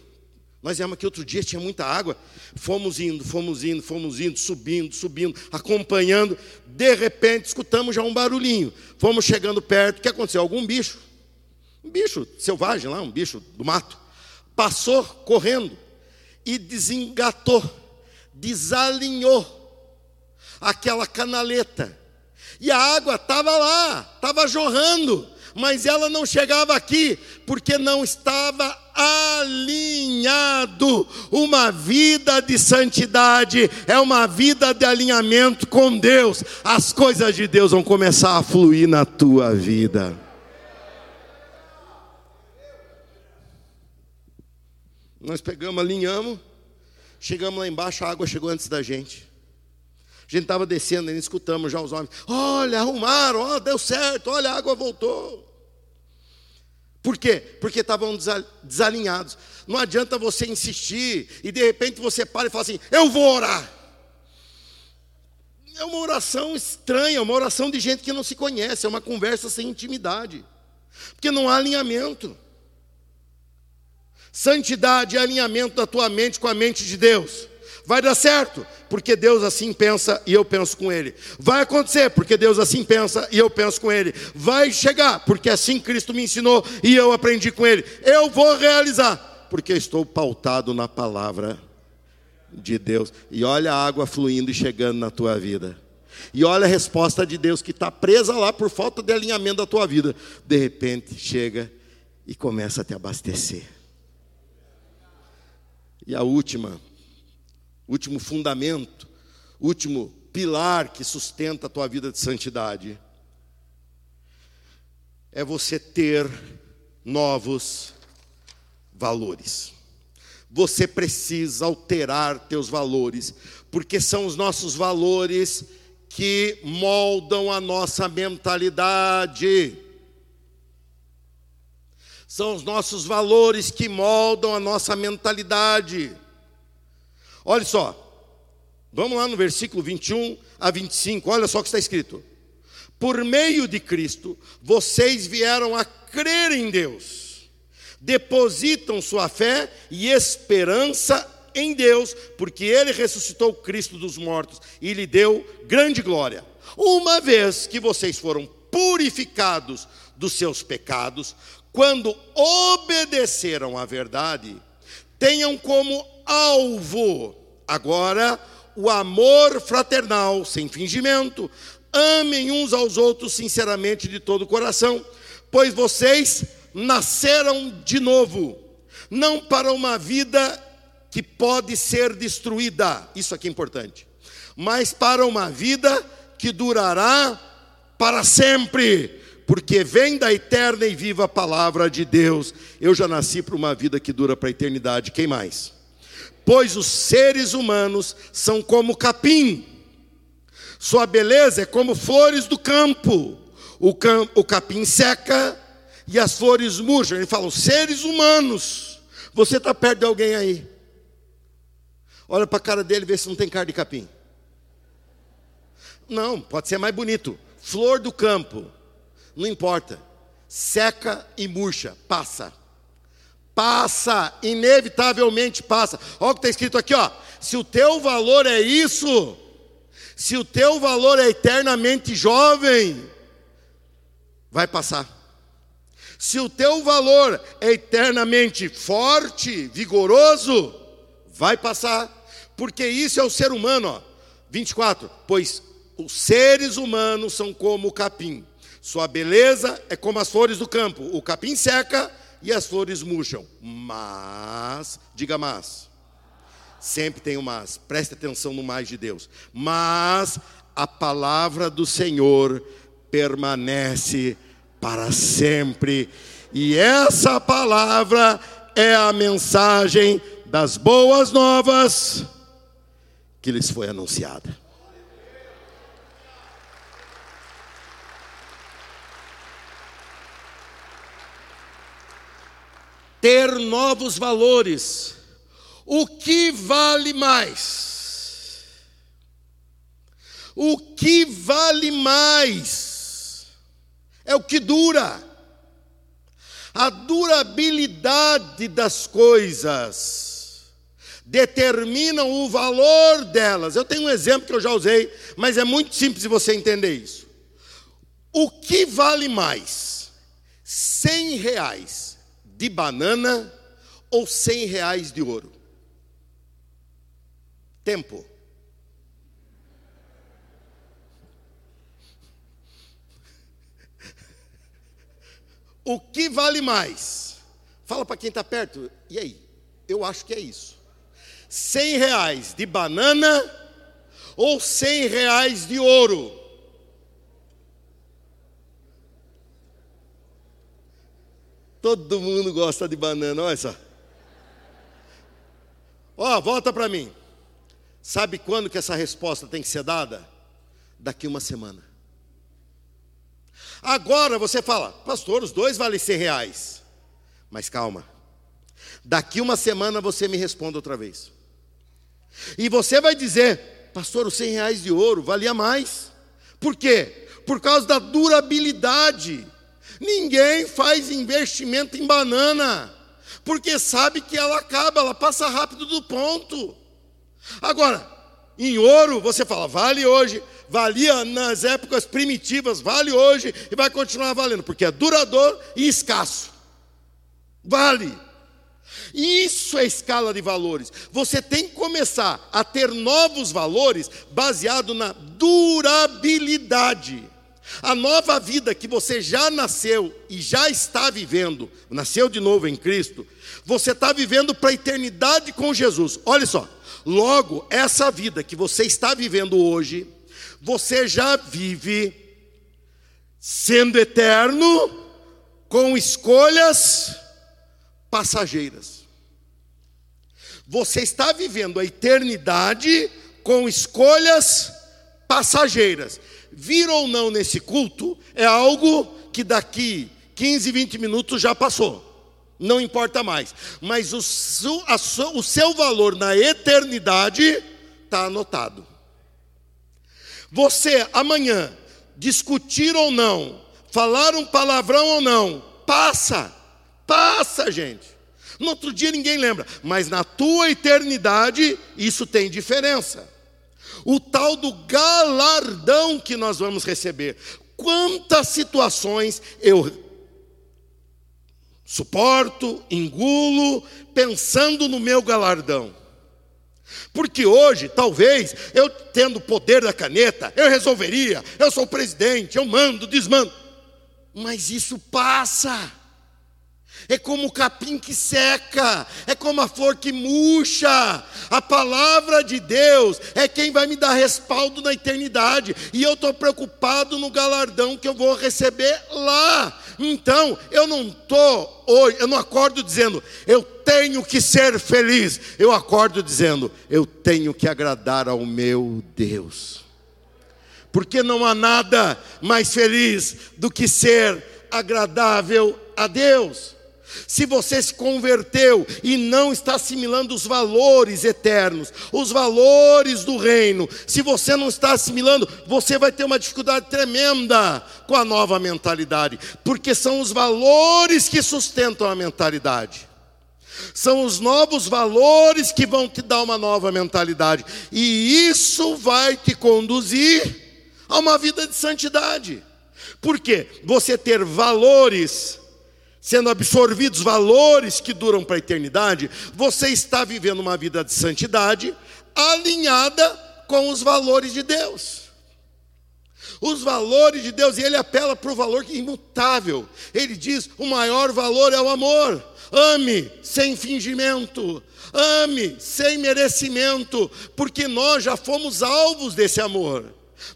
Nós viemos aqui outro dia, tinha muita água. Fomos indo, fomos indo, fomos indo, subindo, subindo, acompanhando. De repente, escutamos já um barulhinho. Fomos chegando perto. O que aconteceu? Algum bicho, um bicho selvagem lá, um bicho do mato, passou correndo e desengatou, desalinhou aquela canaleta. E a água estava lá, estava jorrando, mas ela não chegava aqui, porque não estava alinhado. Uma vida de santidade é uma vida de alinhamento com Deus. As coisas de Deus vão começar a fluir na tua vida. Nós pegamos, alinhamos, chegamos lá embaixo, a água chegou antes da gente. A gente estava descendo e escutamos já os homens. Olha, arrumaram, deu certo, olha, a água voltou. Por quê? Porque estavam desalinhados. Não adianta você insistir e de repente você para e fala assim: Eu vou orar. É uma oração estranha, uma oração de gente que não se conhece, é uma conversa sem intimidade, porque não há alinhamento. Santidade é alinhamento da tua mente com a mente de Deus. Vai dar certo, porque Deus assim pensa e eu penso com Ele. Vai acontecer, porque Deus assim pensa e eu penso com Ele. Vai chegar, porque assim Cristo me ensinou e eu aprendi com Ele. Eu vou realizar, porque estou pautado na palavra de Deus. E olha a água fluindo e chegando na tua vida. E olha a resposta de Deus que está presa lá por falta de alinhamento da tua vida. De repente chega e começa a te abastecer. E a última último fundamento, último pilar que sustenta a tua vida de santidade, é você ter novos valores. Você precisa alterar teus valores, porque são os nossos valores que moldam a nossa mentalidade. São os nossos valores que moldam a nossa mentalidade. Olha só, vamos lá no versículo 21 a 25, olha só o que está escrito. Por meio de Cristo, vocês vieram a crer em Deus, depositam sua fé e esperança em Deus, porque Ele ressuscitou Cristo dos mortos e lhe deu grande glória. Uma vez que vocês foram purificados dos seus pecados, quando obedeceram à verdade, tenham como alvo agora o amor fraternal, sem fingimento. Amem uns aos outros sinceramente de todo o coração, pois vocês nasceram de novo, não para uma vida que pode ser destruída, isso aqui é importante, mas para uma vida que durará para sempre porque vem da eterna e viva palavra de Deus. Eu já nasci para uma vida que dura para a eternidade. Quem mais? Pois os seres humanos são como capim, sua beleza é como flores do campo. O, cam o capim seca e as flores murcham. Ele fala: seres humanos. Você está perto de alguém aí? Olha para a cara dele e vê se não tem cara de capim. Não, pode ser mais bonito. Flor do campo não importa. Seca e murcha, passa. Passa, inevitavelmente passa. Olha o que está escrito aqui, ó. Se o teu valor é isso, se o teu valor é eternamente jovem, vai passar. Se o teu valor é eternamente forte, vigoroso, vai passar. Porque isso é o ser humano, ó. 24. Pois os seres humanos são como o capim sua beleza é como as flores do campo. O capim seca e as flores murcham. Mas, diga mas. Sempre tem um mas. Preste atenção no mais de Deus. Mas a palavra do Senhor permanece para sempre. E essa palavra é a mensagem das boas novas que lhes foi anunciada. Ter novos valores. O que vale mais? O que vale mais é o que dura. A durabilidade das coisas determinam o valor delas. Eu tenho um exemplo que eu já usei, mas é muito simples de você entender isso. O que vale mais? 100 reais de banana ou 100 reais de ouro? Tempo. O que vale mais? Fala para quem está perto. E aí? Eu acho que é isso. 100 reais de banana ou 100 reais de ouro? Todo mundo gosta de banana, olha só. Ó, oh, volta para mim. Sabe quando que essa resposta tem que ser dada? Daqui uma semana. Agora você fala, pastor, os dois valem 100 reais. Mas calma. Daqui uma semana você me responde outra vez. E você vai dizer, pastor, os 100 reais de ouro valia mais. Por quê? Por causa da durabilidade. Ninguém faz investimento em banana, porque sabe que ela acaba, ela passa rápido do ponto. Agora, em ouro, você fala, vale hoje, valia nas épocas primitivas, vale hoje e vai continuar valendo, porque é duradouro e escasso. Vale. Isso é escala de valores. Você tem que começar a ter novos valores baseado na durabilidade. A nova vida que você já nasceu e já está vivendo, nasceu de novo em Cristo, você está vivendo para a eternidade com Jesus. Olha só, logo, essa vida que você está vivendo hoje, você já vive sendo eterno com escolhas passageiras. Você está vivendo a eternidade com escolhas passageiras vir ou não nesse culto é algo que daqui 15, 20 minutos já passou. Não importa mais. Mas o, o seu valor na eternidade está anotado. Você amanhã discutir ou não, falar um palavrão ou não, passa, passa, gente. No outro dia ninguém lembra, mas na tua eternidade isso tem diferença o tal do galardão que nós vamos receber. Quantas situações eu suporto, engulo, pensando no meu galardão. Porque hoje, talvez, eu tendo o poder da caneta, eu resolveria, eu sou presidente, eu mando, desmando. Mas isso passa é como o capim que seca, é como a flor que murcha. A palavra de Deus é quem vai me dar respaldo na eternidade, e eu estou preocupado no galardão que eu vou receber lá. Então, eu não estou hoje, eu não acordo dizendo, eu tenho que ser feliz. Eu acordo dizendo, eu tenho que agradar ao meu Deus. Porque não há nada mais feliz do que ser agradável a Deus. Se você se converteu e não está assimilando os valores eternos, os valores do reino, se você não está assimilando, você vai ter uma dificuldade tremenda com a nova mentalidade, porque são os valores que sustentam a mentalidade. São os novos valores que vão te dar uma nova mentalidade, e isso vai te conduzir a uma vida de santidade. Porque você ter valores sendo absorvidos valores que duram para a eternidade, você está vivendo uma vida de santidade alinhada com os valores de Deus. Os valores de Deus, e ele apela para o valor imutável. Ele diz: o maior valor é o amor. Ame sem fingimento, ame sem merecimento, porque nós já fomos alvos desse amor.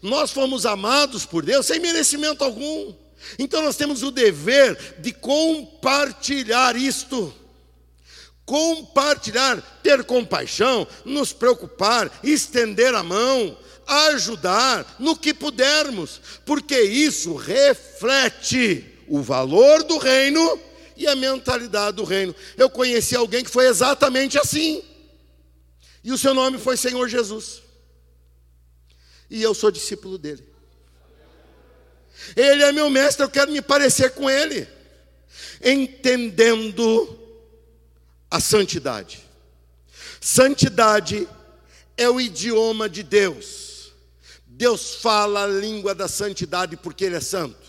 Nós fomos amados por Deus sem merecimento algum. Então nós temos o dever de compartilhar isto. Compartilhar, ter compaixão, nos preocupar, estender a mão, ajudar no que pudermos, porque isso reflete o valor do reino e a mentalidade do reino. Eu conheci alguém que foi exatamente assim. E o seu nome foi Senhor Jesus. E eu sou discípulo dele. Ele é meu mestre, eu quero me parecer com ele. Entendendo a santidade. Santidade é o idioma de Deus. Deus fala a língua da santidade porque Ele é santo.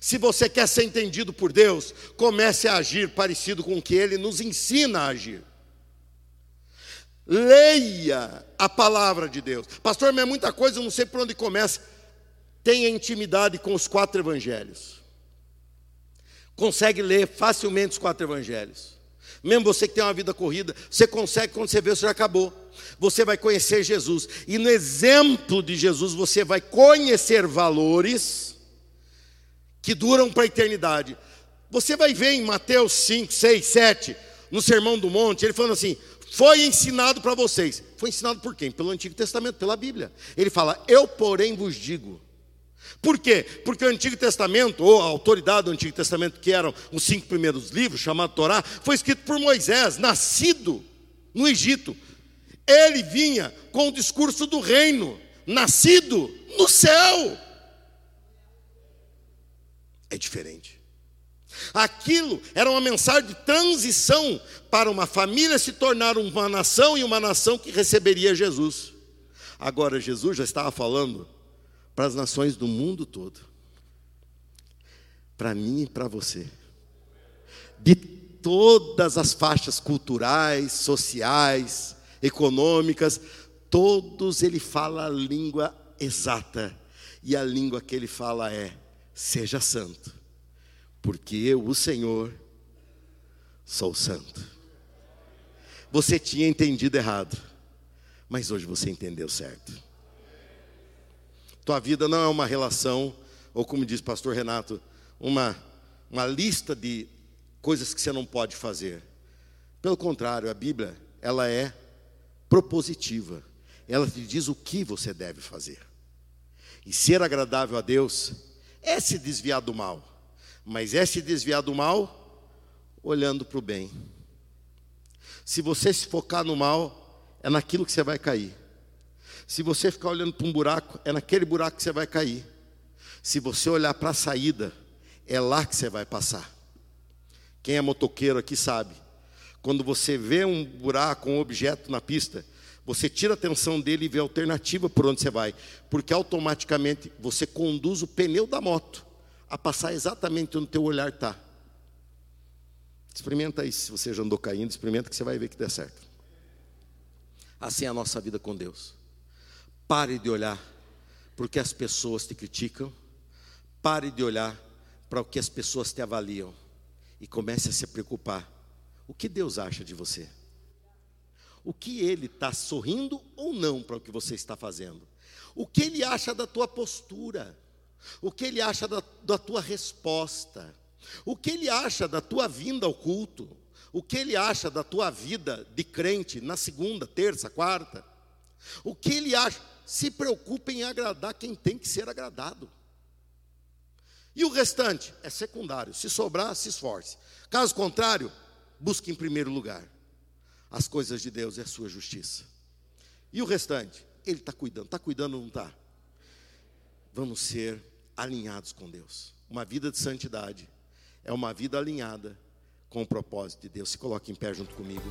Se você quer ser entendido por Deus, comece a agir parecido com o que Ele nos ensina a agir. Leia a palavra de Deus. Pastor, mas é muita coisa, eu não sei por onde começa. Tenha intimidade com os quatro evangelhos. Consegue ler facilmente os quatro evangelhos. Mesmo você que tem uma vida corrida, você consegue, quando você vê, você já acabou. Você vai conhecer Jesus. E no exemplo de Jesus, você vai conhecer valores que duram para a eternidade. Você vai ver em Mateus 5, 6, 7, no Sermão do Monte, ele falando assim: foi ensinado para vocês. Foi ensinado por quem? Pelo Antigo Testamento, pela Bíblia. Ele fala: Eu, porém, vos digo. Por quê? Porque o Antigo Testamento, ou a autoridade do Antigo Testamento, que eram os cinco primeiros livros, chamado Torá, foi escrito por Moisés, nascido no Egito. Ele vinha com o discurso do reino, nascido no céu. É diferente. Aquilo era uma mensagem de transição para uma família se tornar uma nação e uma nação que receberia Jesus. Agora, Jesus já estava falando para as nações do mundo todo, para mim e para você, de todas as faixas culturais, sociais, econômicas, todos ele fala a língua exata, e a língua que ele fala é: seja santo, porque eu, o Senhor, sou santo. Você tinha entendido errado, mas hoje você entendeu certo. Tua vida não é uma relação, ou como diz pastor Renato, uma, uma lista de coisas que você não pode fazer. Pelo contrário, a Bíblia, ela é propositiva. Ela te diz o que você deve fazer. E ser agradável a Deus é se desviar do mal. Mas é se desviar do mal olhando para o bem. Se você se focar no mal, é naquilo que você vai cair. Se você ficar olhando para um buraco, é naquele buraco que você vai cair. Se você olhar para a saída, é lá que você vai passar. Quem é motoqueiro aqui sabe. Quando você vê um buraco, um objeto na pista, você tira a atenção dele e vê a alternativa por onde você vai, porque automaticamente você conduz o pneu da moto a passar exatamente onde o teu olhar está. Experimenta isso, se você já andou caindo, experimenta que você vai ver que dá certo. Assim é a nossa vida com Deus. Pare de olhar porque as pessoas te criticam. Pare de olhar para o que as pessoas te avaliam. E comece a se preocupar. O que Deus acha de você? O que Ele está sorrindo ou não para o que você está fazendo? O que Ele acha da tua postura? O que Ele acha da, da tua resposta? O que Ele acha da tua vinda ao culto? O que Ele acha da tua vida de crente na segunda, terça, quarta? O que Ele acha? Se preocupe em agradar quem tem que ser agradado. E o restante é secundário. Se sobrar, se esforce. Caso contrário, busque em primeiro lugar as coisas de Deus e a sua justiça. E o restante, Ele está cuidando. Está cuidando ou não está? Vamos ser alinhados com Deus. Uma vida de santidade é uma vida alinhada com o propósito de Deus. Se coloque em pé junto comigo.